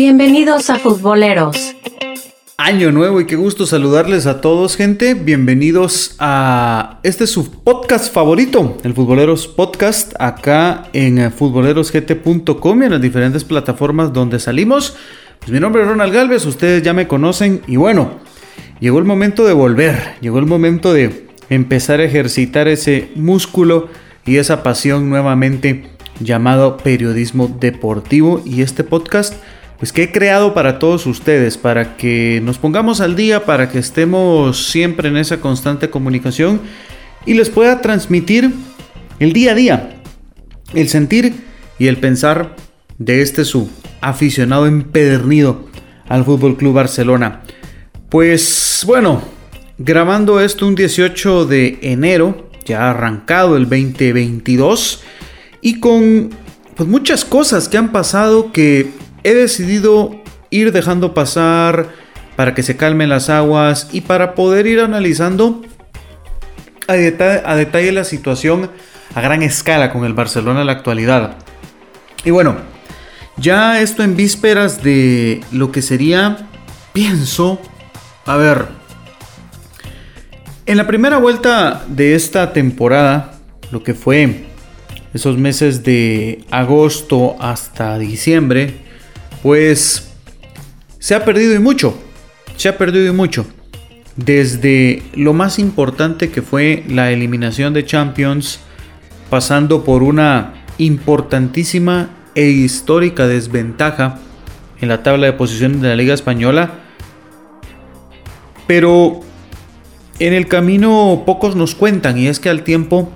Bienvenidos a Futboleros. Año nuevo y qué gusto saludarles a todos, gente. Bienvenidos a este su podcast favorito, el Futboleros Podcast, acá en futbolerosgt.com y en las diferentes plataformas donde salimos. Pues mi nombre es Ronald Galvez, ustedes ya me conocen y bueno, llegó el momento de volver, llegó el momento de empezar a ejercitar ese músculo y esa pasión nuevamente llamado periodismo deportivo y este podcast pues que he creado para todos ustedes, para que nos pongamos al día, para que estemos siempre en esa constante comunicación y les pueda transmitir el día a día, el sentir y el pensar de este su aficionado empedernido al Fútbol Club Barcelona. Pues bueno, grabando esto un 18 de enero, ya arrancado el 2022 y con pues muchas cosas que han pasado que he decidido ir dejando pasar para que se calmen las aguas y para poder ir analizando a detalle, la situación a gran escala con el Barcelona en la actualidad. Y bueno, ya esto en vísperas de lo que sería, pienso, a ver, en la primera vuelta de esta temporada, lo que fue esos meses de agosto hasta diciembre, pues se ha perdido y mucho, se ha perdido y mucho. Desde lo más importante que fue la eliminación de Champions, pasando por una importantísima e histórica desventaja en la tabla de posiciones de la Liga Española. Pero en el camino pocos nos cuentan y es que al tiempo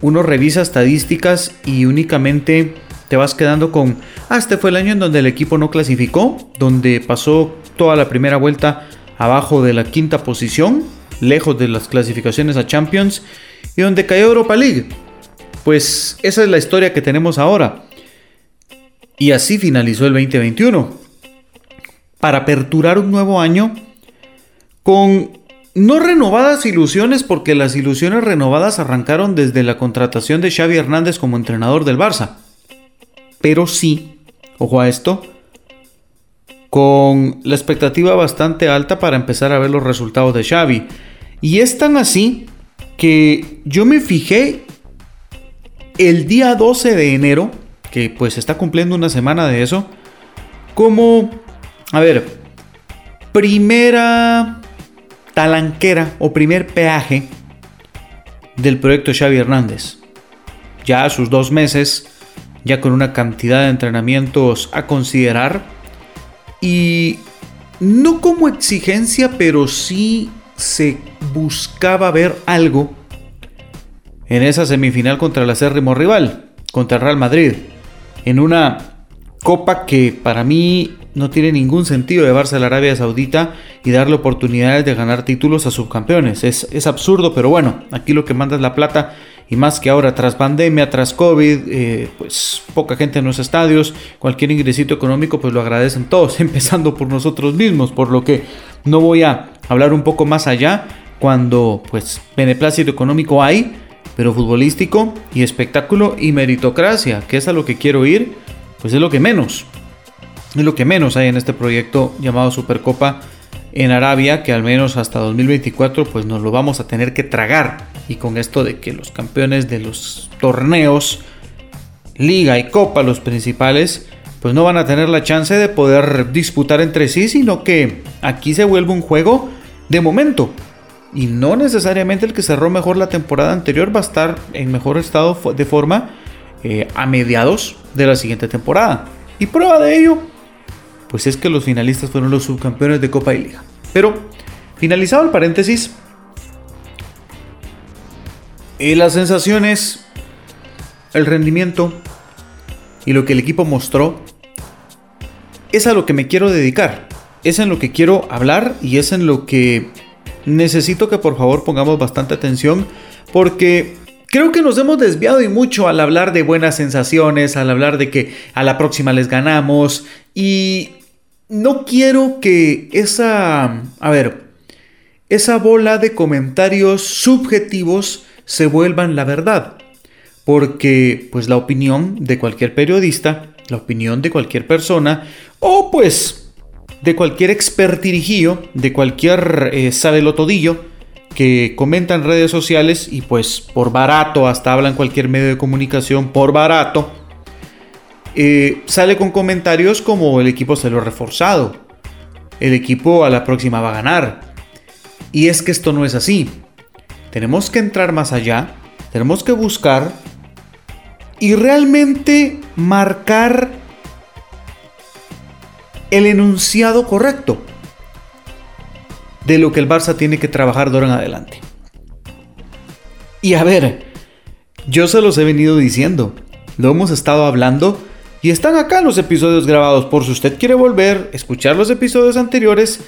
uno revisa estadísticas y únicamente te vas quedando con, ah, este fue el año en donde el equipo no clasificó, donde pasó toda la primera vuelta abajo de la quinta posición, lejos de las clasificaciones a Champions, y donde cayó Europa League. Pues esa es la historia que tenemos ahora. Y así finalizó el 2021. Para aperturar un nuevo año con no renovadas ilusiones porque las ilusiones renovadas arrancaron desde la contratación de Xavi Hernández como entrenador del Barça pero sí, ojo a esto, con la expectativa bastante alta para empezar a ver los resultados de Xavi. Y es tan así que yo me fijé el día 12 de enero, que pues está cumpliendo una semana de eso, como, a ver, primera talanquera o primer peaje del proyecto Xavi Hernández. Ya sus dos meses ya con una cantidad de entrenamientos a considerar. Y no como exigencia, pero sí se buscaba ver algo en esa semifinal contra el acérrimo rival, contra el Real Madrid. En una copa que para mí no tiene ningún sentido llevarse a la Arabia Saudita y darle oportunidades de ganar títulos a subcampeones. Es, es absurdo, pero bueno, aquí lo que manda es la plata y más que ahora tras pandemia, tras COVID, eh, pues poca gente en los estadios, cualquier ingresito económico pues lo agradecen todos, empezando por nosotros mismos, por lo que no voy a hablar un poco más allá cuando pues beneplácito económico hay, pero futbolístico y espectáculo y meritocracia, que es a lo que quiero ir, pues es lo que menos, es lo que menos hay en este proyecto llamado Supercopa en Arabia, que al menos hasta 2024 pues nos lo vamos a tener que tragar. Y con esto de que los campeones de los torneos, liga y copa, los principales, pues no van a tener la chance de poder disputar entre sí, sino que aquí se vuelve un juego de momento. Y no necesariamente el que cerró mejor la temporada anterior va a estar en mejor estado de forma eh, a mediados de la siguiente temporada. Y prueba de ello, pues es que los finalistas fueron los subcampeones de Copa y Liga. Pero, finalizado el paréntesis, eh, las sensaciones, el rendimiento y lo que el equipo mostró es a lo que me quiero dedicar. Es en lo que quiero hablar y es en lo que necesito que por favor pongamos bastante atención porque creo que nos hemos desviado y mucho al hablar de buenas sensaciones, al hablar de que a la próxima les ganamos y no quiero que esa, a ver, esa bola de comentarios subjetivos se vuelvan la verdad, porque pues la opinión de cualquier periodista la opinión de cualquier persona o pues de cualquier expertirijío, de cualquier eh, sabelotodillo que comenta en redes sociales y pues por barato, hasta habla en cualquier medio de comunicación por barato, eh, sale con comentarios como el equipo se lo ha reforzado, el equipo a la próxima va a ganar. Y es que esto no es así. Tenemos que entrar más allá, tenemos que buscar y realmente marcar el enunciado correcto de lo que el Barça tiene que trabajar de ahora en adelante. Y a ver, yo se los he venido diciendo, lo hemos estado hablando y están acá los episodios grabados por si usted quiere volver, escuchar los episodios anteriores,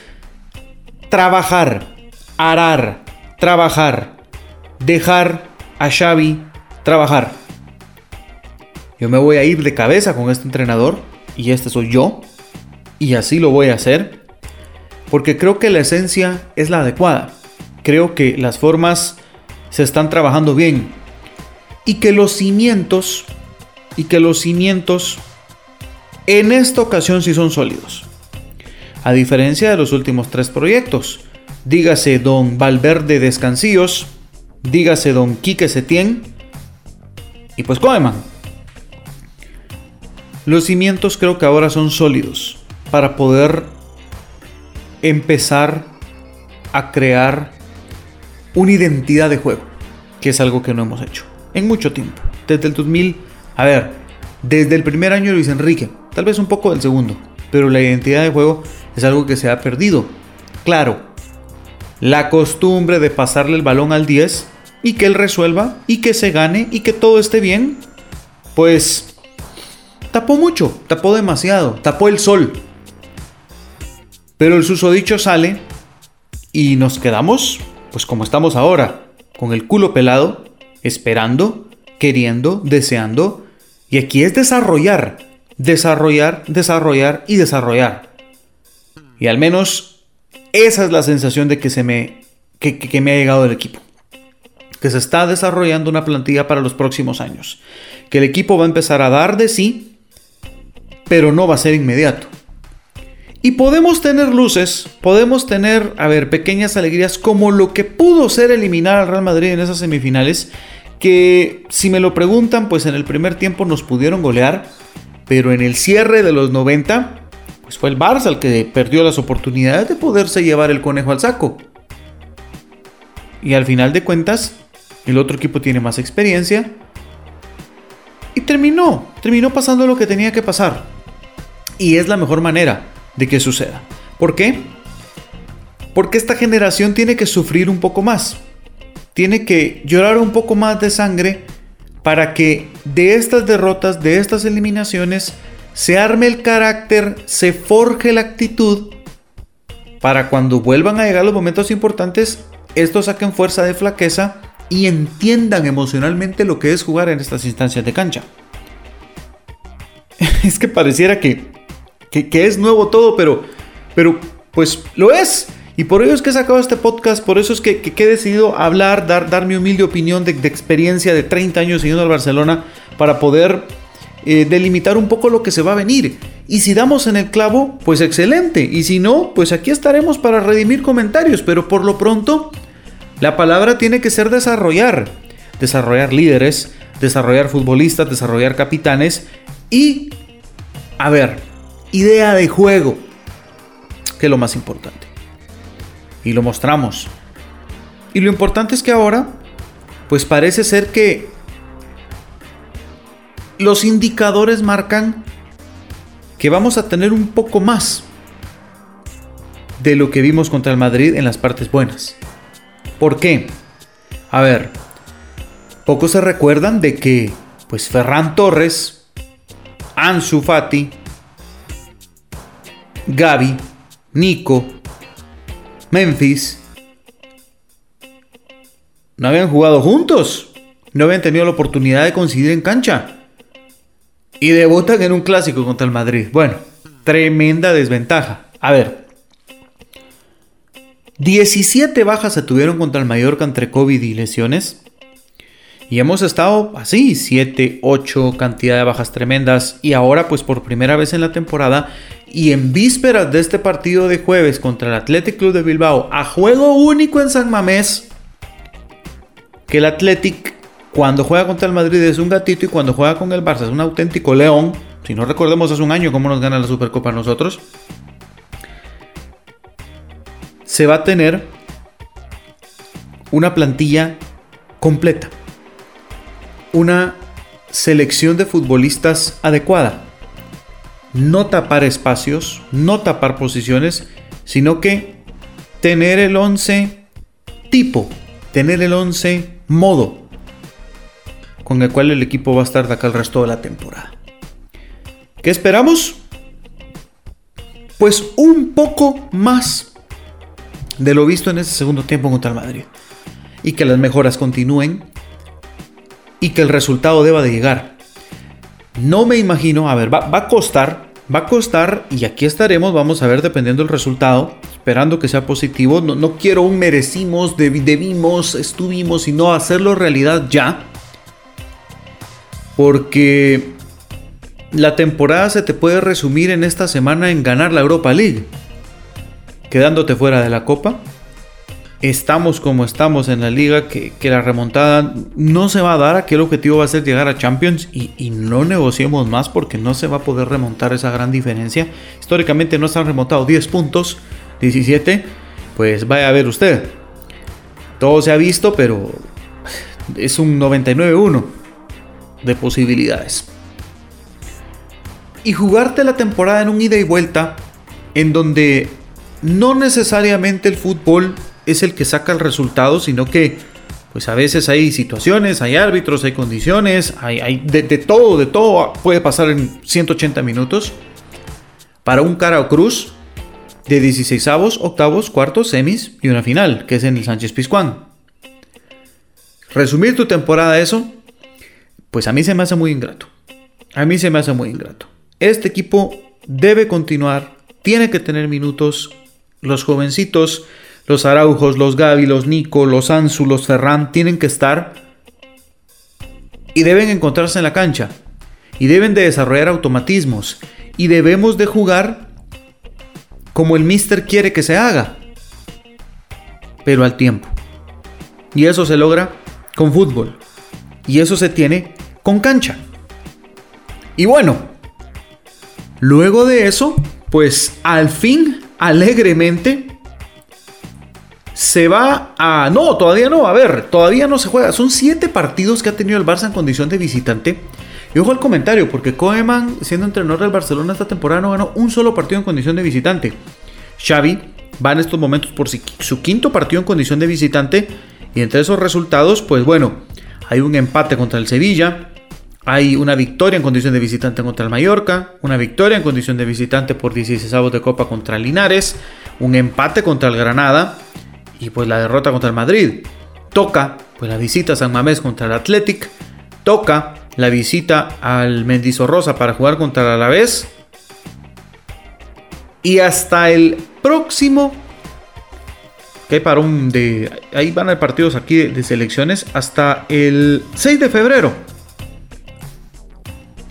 trabajar, arar, trabajar, dejar a Xavi trabajar. Yo me voy a ir de cabeza con este entrenador y este soy yo y así lo voy a hacer porque creo que la esencia es la adecuada. Creo que las formas se están trabajando bien y que los cimientos y que los cimientos en esta ocasión sí son sólidos. A diferencia de los últimos tres proyectos, dígase don Valverde Descansíos, dígase don Quique Setién y pues Koeman. Los cimientos creo que ahora son sólidos para poder empezar a crear una identidad de juego, que es algo que no hemos hecho en mucho tiempo. Desde el 2000, a ver, desde el primer año de Luis Enrique, tal vez un poco del segundo, pero la identidad de juego es algo que se ha perdido. Claro, la costumbre de pasarle el balón al 10 y que él resuelva y que se gane y que todo esté bien, pues tapó mucho, tapó demasiado, tapó el sol. Pero el susodicho sale y nos quedamos, pues como estamos ahora, con el culo pelado, esperando, queriendo, deseando. Y aquí es desarrollar, desarrollar, desarrollar y desarrollar. Y al menos esa es la sensación de que se me, que, que me ha llegado el equipo. Que se está desarrollando una plantilla para los próximos años. Que el equipo va a empezar a dar de sí pero no va a ser inmediato. Y podemos tener luces, podemos tener, a ver, pequeñas alegrías como lo que pudo ser eliminar al Real Madrid en esas semifinales, que si me lo preguntan, pues en el primer tiempo nos pudieron golear, pero en el cierre de los 90, pues fue el Barça el que perdió las oportunidades de poderse llevar el conejo al saco. Y al final de cuentas, el otro equipo tiene más experiencia. Y terminó, terminó pasando lo que tenía que pasar y es la mejor manera de que suceda. ¿Por qué? Porque esta generación tiene que sufrir un poco más. Tiene que llorar un poco más de sangre para que de estas derrotas, de estas eliminaciones, se arme el carácter, se forje la actitud para cuando vuelvan a llegar los momentos importantes, estos saquen fuerza de flaqueza y entiendan emocionalmente lo que es jugar en estas instancias de cancha. Es que pareciera que que, es nuevo todo, pero, pero pues lo es. Y por ello es que he sacado este podcast, por eso es que, he decidido hablar, dar, mi humilde opinión de, experiencia de 30 años siguiendo al Barcelona para poder eh, delimitar un poco lo que se va a venir. Y si damos en el clavo, pues excelente. Y si no, pues aquí estaremos para redimir comentarios. Pero por lo pronto, la palabra tiene que ser desarrollar. Desarrollar líderes, desarrollar futbolistas, desarrollar capitanes. Y, a ver, idea de juego, que es lo más importante. Y lo mostramos. Y lo importante es que ahora, pues parece ser que los indicadores marcan que vamos a tener un poco más de lo que vimos contra el Madrid en las partes buenas. ¿Por qué? A ver, pocos se recuerdan de que pues Ferran Torres, Ansu Fati, Gaby, Nico, Memphis, no habían jugado juntos, no habían tenido la oportunidad de coincidir en cancha. Y debutan en un clásico contra el Madrid. Bueno, tremenda desventaja. A ver, 17 bajas se tuvieron contra el Mallorca entre COVID y lesiones. Y hemos estado así, 7, 8, cantidad de bajas tremendas. Y ahora pues por primera vez en la temporada y en vísperas de este partido de jueves contra el Athletic Club de Bilbao, a juego único en San Mamés, que el Athletic cuando juega contra el Madrid es un gatito y cuando juega con el Barça es un auténtico león. Si no recordemos hace un año cómo nos gana la Supercopa nosotros. Se va a tener una plantilla completa. Una selección de futbolistas adecuada no tapar espacios, no tapar posiciones, sino que tener el 11 tipo, tener el 11 modo con el cual el equipo va a estar de acá el resto de la temporada. ¿Qué esperamos? Pues un poco más de lo visto en ese segundo tiempo contra el Madrid. Y que las mejoras continúen y que el resultado deba de llegar. No me imagino, a ver, va, a costar, va a costar y aquí estaremos, vamos a ver dependiendo del resultado, esperando que sea positivo. No, no quiero un merecimos, debimos, estuvimos, sino hacerlo realidad ya. Porque la temporada se te puede resumir en esta semana en ganar la Europa League, quedándote fuera de la Copa estamos como estamos en la liga, que, la remontada no se va a dar, aquí el objetivo va a ser llegar a Champions y, no negociemos más porque no se va a poder remontar esa gran diferencia. Históricamente no se han remontado 10 puntos, 17, pues vaya a ver usted. Todo se ha visto, pero es un 99-1 de posibilidades. Y jugarte la temporada en un ida y vuelta en donde no necesariamente el fútbol es el que saca el resultado, sino que pues a veces hay situaciones, hay árbitros, hay condiciones, hay, de, todo, de todo puede pasar en 180 minutos. Para un cara o cruz de 16 avos, octavos, cuartos, semis y una final, que es en el Sánchez Pizjuán. Resumir tu temporada eso, pues a mí se me hace muy ingrato. A mí se me hace muy ingrato. Este equipo debe continuar, tiene que tener minutos. Los jovencitos los Araujos, los Gaby, los Nico, los Ansu, los Ferran tienen que estar y deben encontrarse en la cancha y deben de desarrollar automatismos y debemos de jugar como el mister quiere que se haga, pero al tiempo. Y eso se logra con fútbol. Y eso se tiene con cancha. Y bueno, luego de eso, pues al fin, alegremente, se va a... No, todavía no, a ver, todavía no se juega. Son siete partidos que ha tenido el Barça en condición de visitante. Y ojo al comentario, porque Koeman, siendo entrenador del Barcelona esta temporada, no ganó un solo partido en condición de visitante. Xavi va en estos momentos por su quinto partido en condición de visitante. Y entre esos resultados, pues bueno, hay un empate contra el Sevilla. Hay una victoria en condición de visitante contra el Mallorca, una victoria en condición de visitante por 16 avos de Copa contra Linares, un empate contra el Granada, y pues la derrota contra el Madrid. Toca pues la visita a San Mamés contra el Athletic. Toca la visita al Mendizorrosa para jugar contra el Alavés. Y hasta el próximo que hay para un de ahí van a partidos aquí de, de, selecciones hasta el 6 de febrero.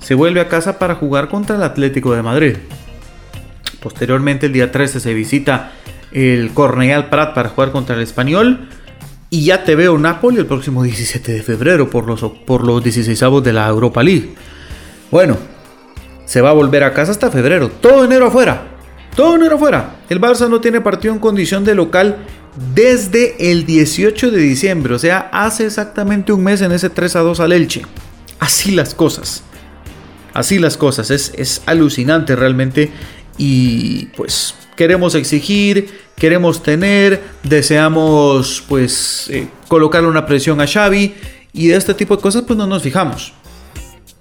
Se vuelve a casa para jugar contra el Atlético de Madrid. Posteriormente el día 13 se visita el Cornellal Prat para jugar contra el Español. Y ya te veo Napoli el próximo 17 de febrero por los, por los 16 de la Europa League. Bueno, se va a volver a casa hasta febrero. Todo enero afuera. Todo enero afuera. El Barça no tiene partido en condición de local desde el 18 de diciembre. O sea, hace exactamente un mes en ese 3 a 2 al Elche. Así las cosas. Así las cosas. Es, es alucinante realmente. Y pues queremos exigir, queremos tener, deseamos pues eh, colocarle una presión a Xavi y de este tipo de cosas pues no nos fijamos.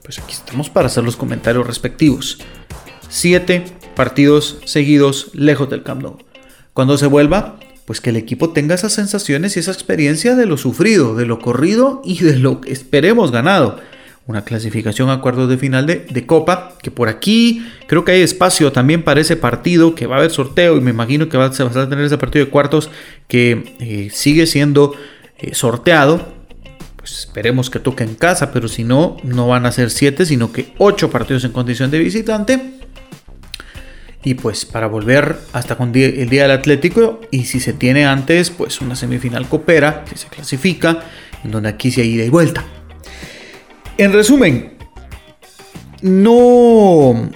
Pues aquí estamos para hacer los comentarios respectivos. Siete partidos seguidos lejos del Camp. Cuando se vuelva, pues que el equipo tenga esas sensaciones y esa experiencia de lo sufrido, de lo corrido y de lo que esperemos ganado una clasificación a cuartos de final de, Copa, que por aquí creo que hay espacio también para ese partido, que va a haber sorteo y me imagino que va, se va a tener ese partido de cuartos que eh, sigue siendo eh, sorteado. pues esperemos que toque en casa, pero si no, no van a ser 7, sino que 8 partidos en condición de visitante. Y pues para volver hasta con el día del Atlético, y si se tiene antes, pues una semifinal coopera, que se clasifica, en donde aquí se hay ida y vuelta. En resumen, no,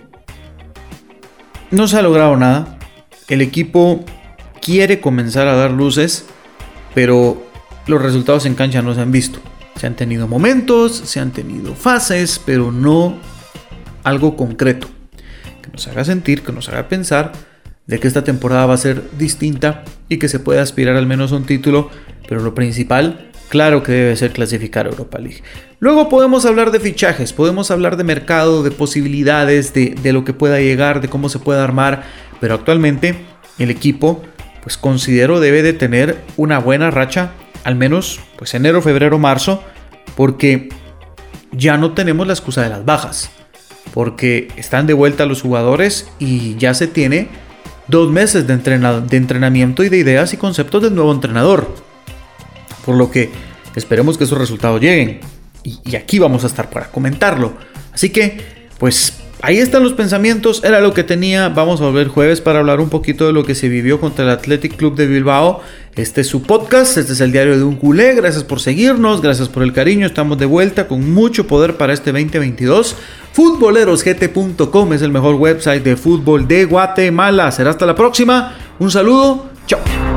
no se ha logrado nada. El equipo quiere comenzar a dar luces, pero los resultados en cancha no se han visto. Se han tenido momentos, se han tenido fases, pero no algo concreto que nos haga sentir, que nos haga pensar de que esta temporada va a ser distinta y que se puede aspirar al menos a un título, pero lo principal, claro que debe ser clasificar Europa League. Luego podemos hablar de fichajes, podemos hablar de mercado, de posibilidades, de, de lo que pueda llegar, de cómo se puede armar, pero actualmente el equipo, pues considero debe de tener una buena racha al menos pues enero, febrero, marzo, porque ya no tenemos la excusa de las bajas, porque están de vuelta los jugadores y ya se tiene dos meses de entrenamiento y de ideas y conceptos del nuevo entrenador. Por lo que esperemos que esos resultados lleguen. Y, aquí vamos a estar para comentarlo. Así que, pues Ahí están los pensamientos, era lo que tenía. Vamos a volver jueves para hablar un poquito de lo que se vivió contra el Athletic Club de Bilbao. Este es su podcast, este es el diario de un culé. Gracias por seguirnos, gracias por el cariño. Estamos de vuelta con mucho poder para este 2022. Futbolerosgt.com es el mejor website de fútbol de Guatemala. Será hasta la próxima. Un saludo, chao.